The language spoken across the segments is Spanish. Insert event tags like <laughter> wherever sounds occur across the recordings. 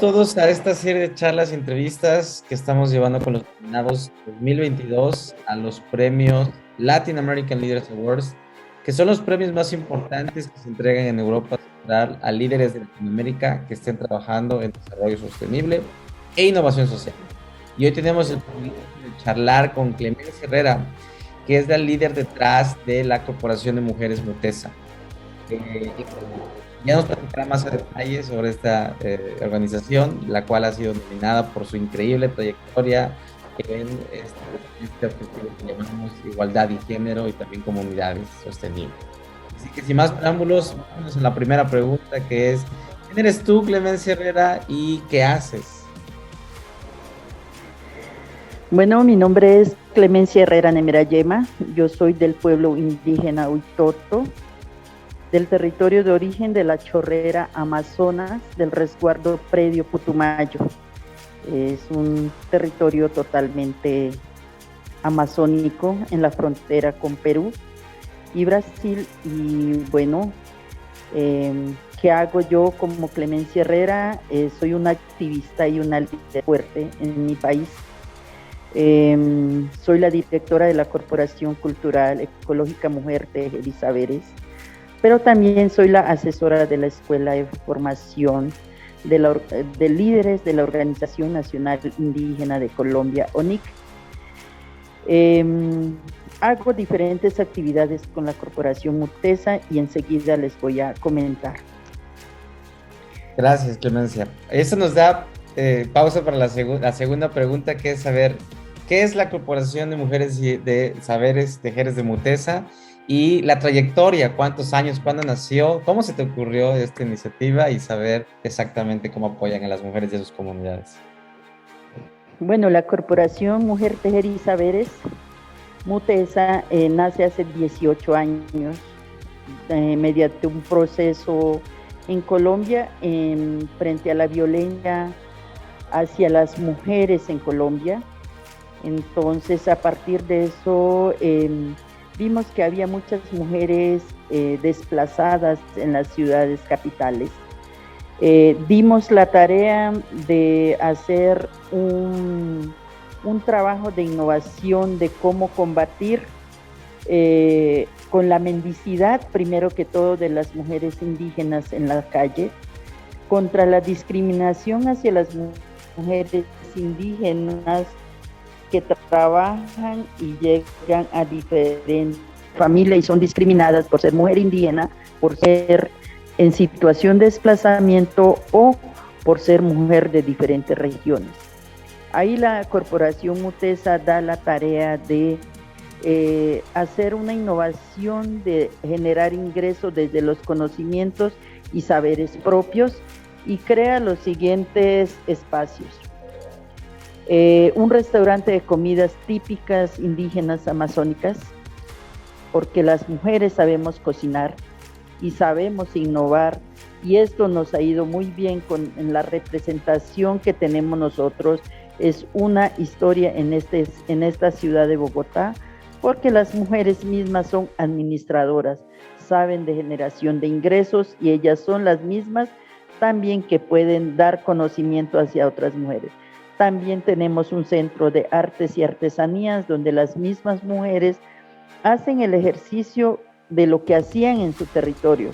Todos a esta serie de charlas y entrevistas que estamos llevando con los nominados 2022 a los premios Latin American Leaders Awards, que son los premios más importantes que se entregan en Europa Central a líderes de Latinoamérica que estén trabajando en desarrollo sostenible e innovación social. Y hoy tenemos el privilegio de charlar con Clemencia Herrera, que es la líder detrás de la Corporación de Mujeres Mutesa. Eh, ya nos más a detalle sobre esta eh, organización, la cual ha sido nominada por su increíble trayectoria en este, este, objetivo que llamamos igualdad y género y también comunidades sostenibles. Así que sin más preámbulos, vamos a la primera pregunta que es, ¿quién eres tú, Clemencia Herrera, y qué haces? Bueno, mi nombre es Clemencia Herrera Nemerayema, yo soy del pueblo indígena Huitoto, del territorio de origen de la chorrera Amazonas del resguardo predio Putumayo. Es un territorio totalmente amazónico en la frontera con Perú y Brasil. Y bueno, em, ¿qué hago yo como Clemencia Herrera? Eh, soy una activista y una líder fuerte en mi país. Em, soy la directora de la Corporación Cultural Ecológica Mujer de Elisaberes pero también soy la asesora de la Escuela de Formación de, Líderes de la Organización Nacional Indígena de Colombia, ONIC. Em, hago diferentes actividades con la Corporación Mutesa y enseguida les voy a comentar. Gracias, Clemencia. Eso nos da eh, pausa para la, la, segunda pregunta, que es saber qué es la Corporación de Mujeres de Saberes Tejeres de Mutesa y la trayectoria, cuántos años, cuándo nació, cómo se te ocurrió esta iniciativa y saber exactamente cómo apoyan a las mujeres de sus comunidades. Bueno, la Corporación Mujer Tejer y Saberes, Mutesa, eh, nace hace 18 años eh, mediante un proceso en Colombia en, frente a la violencia hacia las mujeres en Colombia. Entonces, a partir de eso, em, vimos que había muchas mujeres eh, desplazadas en las ciudades capitales. Eh, dimos la tarea de hacer un, trabajo de innovación de cómo combatir eh, con la mendicidad, primero que todo, de las mujeres indígenas en la calle, contra la discriminación hacia las mujeres indígenas que trabajan y llegan a diferentes familias y son discriminadas por ser mujer indígena, por ser en situación de desplazamiento o por ser mujer de diferentes regiones. Ahí la corporación Mutesa da la tarea de eh, hacer una innovación, de generar ingresos desde los conocimientos y saberes propios y crea los siguientes espacios. Eh, un restaurante de comidas típicas indígenas amazónicas, porque las mujeres sabemos cocinar y sabemos innovar y esto nos ha ido muy bien con en la representación que tenemos nosotros. Es una historia en, este, en esta ciudad de Bogotá, porque las mujeres mismas son administradoras, saben de generación de ingresos y ellas son las mismas también que pueden dar conocimiento hacia otras mujeres. También tenemos un centro de artes y artesanías donde las mismas mujeres hacen el ejercicio de lo que hacían en su territorio.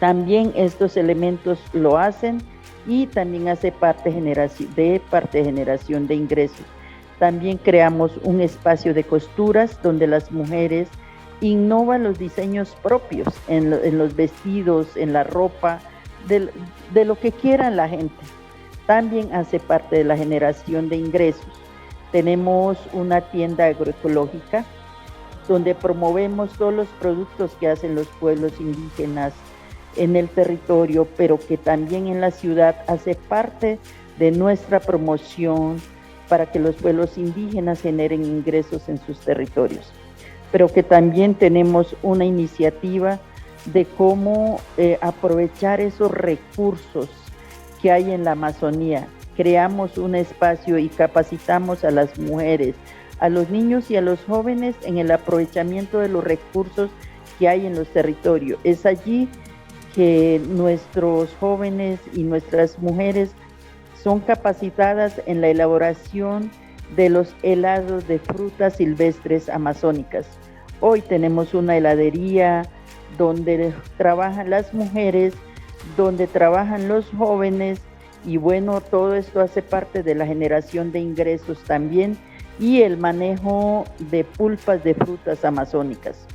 También estos elementos lo hacen y también hace parte de parte de generación de ingresos. También creamos un espacio de costuras donde las mujeres innovan los diseños propios en, los vestidos, en la ropa, de lo que quieran la gente también hace parte de la generación de ingresos. Tenemos una tienda agroecológica donde promovemos todos los productos que hacen los pueblos indígenas en el territorio, pero que también en la ciudad hace parte de nuestra promoción para que los pueblos indígenas generen ingresos en sus territorios. Pero que también tenemos una iniciativa de cómo eh, aprovechar esos recursos que hay en la Amazonía. Creamos un espacio y capacitamos a las mujeres, a los niños y a los jóvenes en el aprovechamiento de los recursos que hay en los territorios. Es allí que nuestros jóvenes y nuestras mujeres son capacitadas en la elaboración de los helados de frutas silvestres amazónicas. Hoy tenemos una heladería donde trabajan las mujeres, donde trabajan los jóvenes y bueno, todo esto hace parte de la generación de ingresos también y el manejo de pulpas de frutas amazónicas.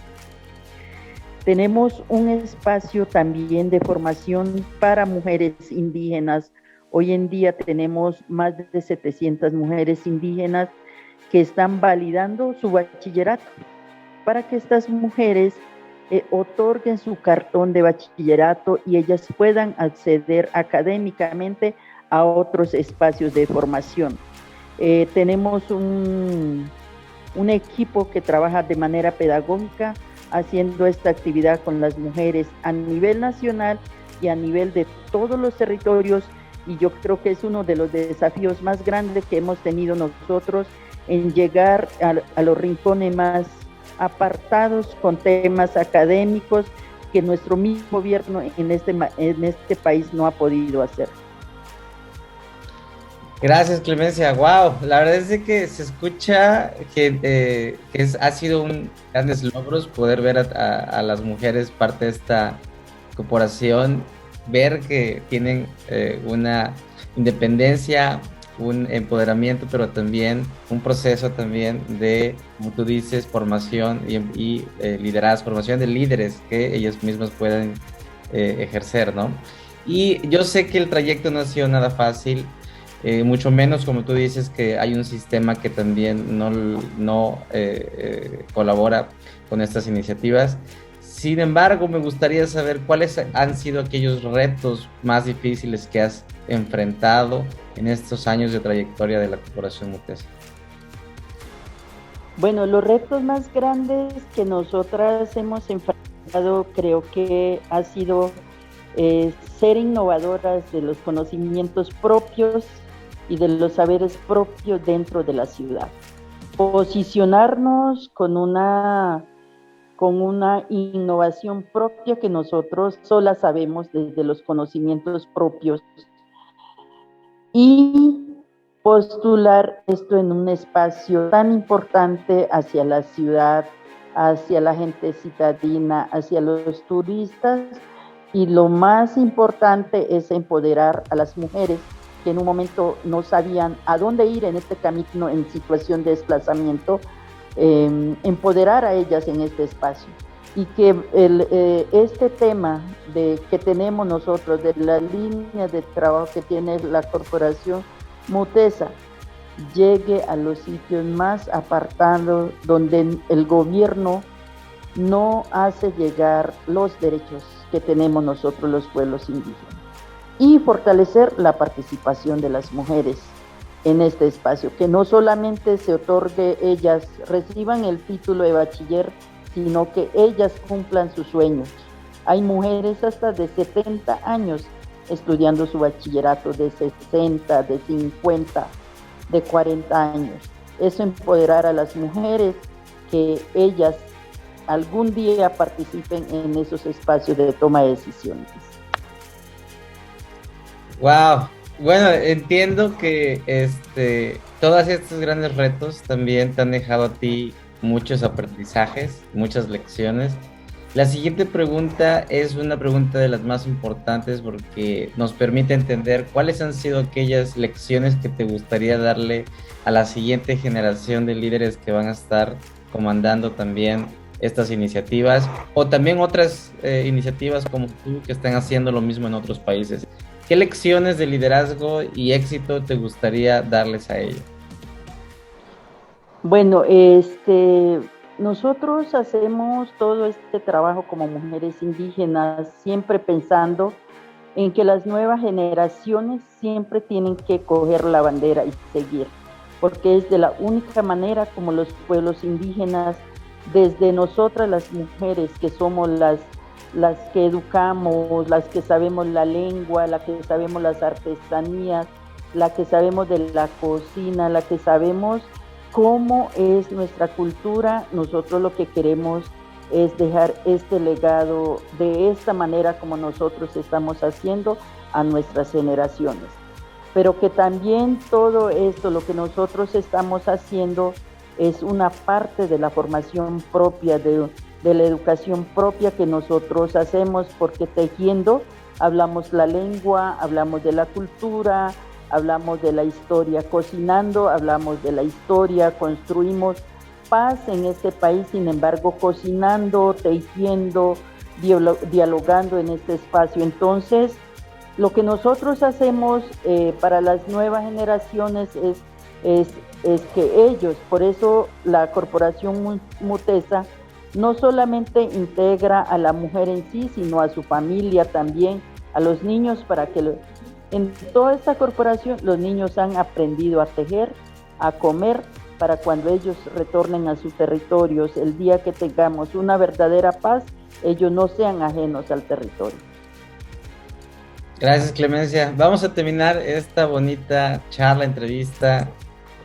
Tenemos un espacio también de formación para mujeres indígenas. Hoy en día tenemos más de 700 mujeres indígenas que están validando su bachillerato para que estas mujeres eh, otorguen su cartón de bachillerato y ellas puedan acceder académicamente a otros espacios de formación. Eh, tenemos un, un equipo que trabaja de manera pedagógica haciendo esta actividad con las mujeres a nivel nacional y a nivel de todos los territorios y yo creo que es uno de los desafíos más grandes que hemos tenido nosotros en llegar a, a los rincones más apartados con temas académicos que nuestro mismo gobierno en este, en este país no ha podido hacer. Gracias, Clemencia. Wow, la verdad es que se escucha que, eh, es, ha sido un grandes logros poder ver a, las mujeres parte de esta corporación, ver que tienen eh, una independencia, un empoderamiento, pero también un proceso también de, como tú dices, formación y, eh, liderazgo, formación de líderes que ellos mismos pueden eh, ejercer, ¿no? Y yo sé que el trayecto no ha sido nada fácil, eh, mucho menos como tú dices que hay un sistema que también no, no colabora con estas iniciativas. Sin embargo, me gustaría saber cuáles han sido aquellos retos más difíciles que has enfrentado en estos años de trayectoria de la Corporación Mutesa. Bueno, los retos más grandes que nosotras hemos enfrentado creo que ha sido eh, ser innovadoras de los conocimientos propios y de los saberes propios dentro de la ciudad. Posicionarnos con una con una innovación propia que nosotros sola sabemos desde los conocimientos propios. Y postular esto en un espacio tan importante hacia la ciudad, hacia la gente citadina, hacia los turistas. Y lo más importante es empoderar a las mujeres que en un momento no sabían a dónde ir en este camino en situación de desplazamiento Em, empoderar a ellas en este espacio. Y que eh, este tema de, que tenemos nosotros, de la línea de trabajo que tiene la corporación Mutesa, llegue a los sitios más apartados donde el gobierno no hace llegar los derechos que tenemos nosotros los pueblos indígenas. Y fortalecer la participación de las mujeres en este espacio, que no solamente se otorgue ellas, reciban el título de bachiller, sino que ellas cumplan sus sueños. Hay mujeres hasta de 70 años estudiando su bachillerato, de 60, de 50, de 40 años. Eso empoderar a las mujeres que ellas algún día participen en esos espacios de toma de decisiones. Wow, bueno, entiendo que este, todos estos grandes retos también te han dejado a ti muchos aprendizajes, muchas lecciones. La siguiente pregunta es una pregunta de las más importantes porque nos permite entender cuáles han sido aquellas lecciones que te gustaría darle a la siguiente generación de líderes que van a estar comandando también estas iniciativas o también otras eh, iniciativas como tú que están haciendo lo mismo en otros países. ¿Qué lecciones de liderazgo y éxito te gustaría darles a ellos? Bueno, este, nosotros hacemos todo este trabajo como mujeres indígenas, siempre pensando en que las nuevas generaciones siempre tienen que coger la bandera y seguir, porque es de la única manera como los pueblos indígenas, desde nosotras las mujeres que somos las las que educamos, las que sabemos la lengua, las que sabemos las artesanías, la que sabemos de la cocina, la que sabemos cómo es nuestra cultura, nosotros lo que queremos es dejar este legado de esta manera como nosotros estamos haciendo a nuestras generaciones. Pero que también todo esto, lo que nosotros estamos haciendo, es una parte de la formación propia, de, de la educación propia que nosotros hacemos, porque tejiendo hablamos la lengua, hablamos de la cultura, hablamos de la historia, cocinando hablamos de la historia, construimos paz en este país, sin embargo, cocinando, tejiendo, dialogando en este espacio. Entonces, lo que nosotros hacemos eh, para las nuevas generaciones es, es, es, que ellos, por eso la corporación Mutesa no solamente integra a la mujer en sí, sino a su familia también, a los niños, para que en toda esta corporación los niños han aprendido a tejer, a comer, para cuando ellos retornen a sus territorios, el día que tengamos una verdadera paz, ellos no sean ajenos al territorio. Gracias Clemencia. Vamos a terminar esta bonita charla, entrevista,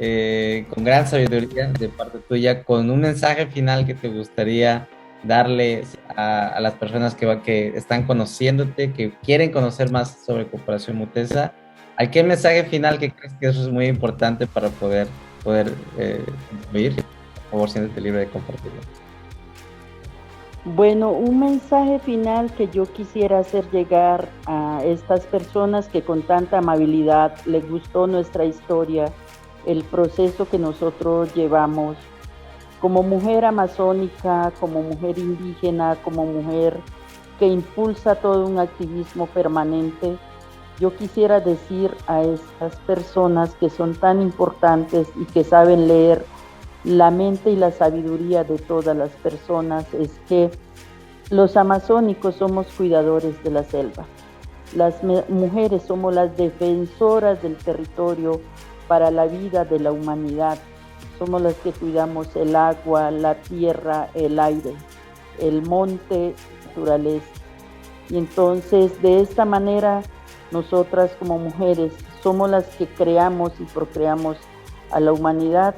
eh, con gran sabiduría de parte tuya, con un mensaje final que te gustaría darle a, las personas que, están conociéndote, que quieren conocer más sobre Cooperación Mutesa. ¿Hay mensaje final que crees que eso es muy importante para poder poder eh, por favor, siéntete libre de compartirlo. Bueno, un mensaje final que yo quisiera hacer llegar a estas personas que con tanta amabilidad les gustó nuestra historia, el proceso que nosotros llevamos como mujer amazónica, como mujer indígena, como mujer que impulsa todo un activismo permanente yo quisiera decir a estas personas que son tan importantes y que saben leer la mente y la sabiduría de todas las personas es que los amazónicos somos cuidadores de la selva. Las mujeres somos las defensoras del territorio para la vida de la humanidad. Somos las que cuidamos el agua, la tierra, el aire, el monte, naturaleza. Y entonces de esta manera nosotras como mujeres somos las que creamos y procreamos a la humanidad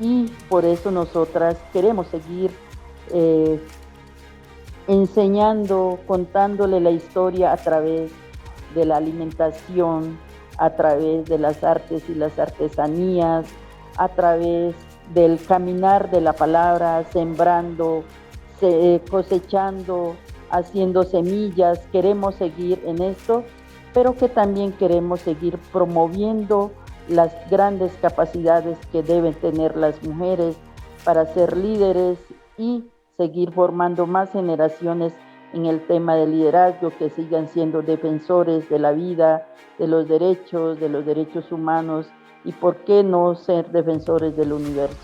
y por eso nosotras queremos seguir eh, enseñando, contándole la historia a través de la alimentación, a través de las artes y las artesanías, a través del caminar de la palabra, sembrando, cosechando, haciendo semillas. Queremos seguir en esto pero que también queremos seguir promoviendo las grandes capacidades que deben tener las mujeres para ser líderes y seguir formando más generaciones en el tema del liderazgo, que sigan siendo defensores de la vida, de los derechos, de los derechos humanos y por qué no ser defensores del universo.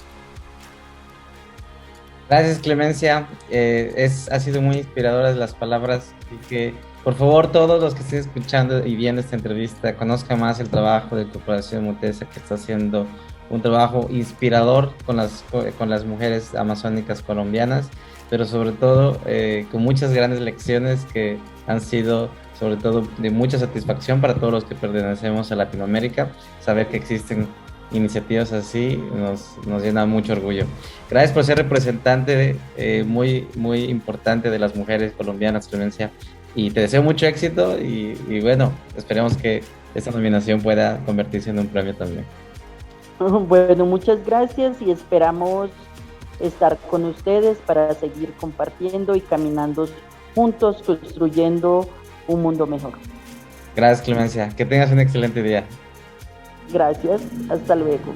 Gracias Clemencia, eh, es, ha sido muy inspiradoras las palabras que por favor, todos los que estén escuchando y viendo esta entrevista, conozcan más el trabajo de Corporación Mutesa, que está haciendo un trabajo inspirador con las, con las mujeres amazónicas colombianas, pero sobre todo eh, con muchas grandes lecciones que han sido sobre todo de mucha satisfacción para todos los que pertenecemos a Latinoamérica, saber que existen iniciativas así nos, nos llena mucho orgullo. Gracias por ser representante eh, muy, muy importante de las mujeres colombianas, Clemencia, y te deseo mucho éxito y, bueno, esperemos que esta nominación pueda convertirse en un premio también. <laughs> Bueno, muchas gracias y esperamos estar con ustedes para seguir compartiendo y caminando juntos, construyendo un mundo mejor. Gracias, Clemencia. Que tengas un excelente día. Gracias. Hasta luego.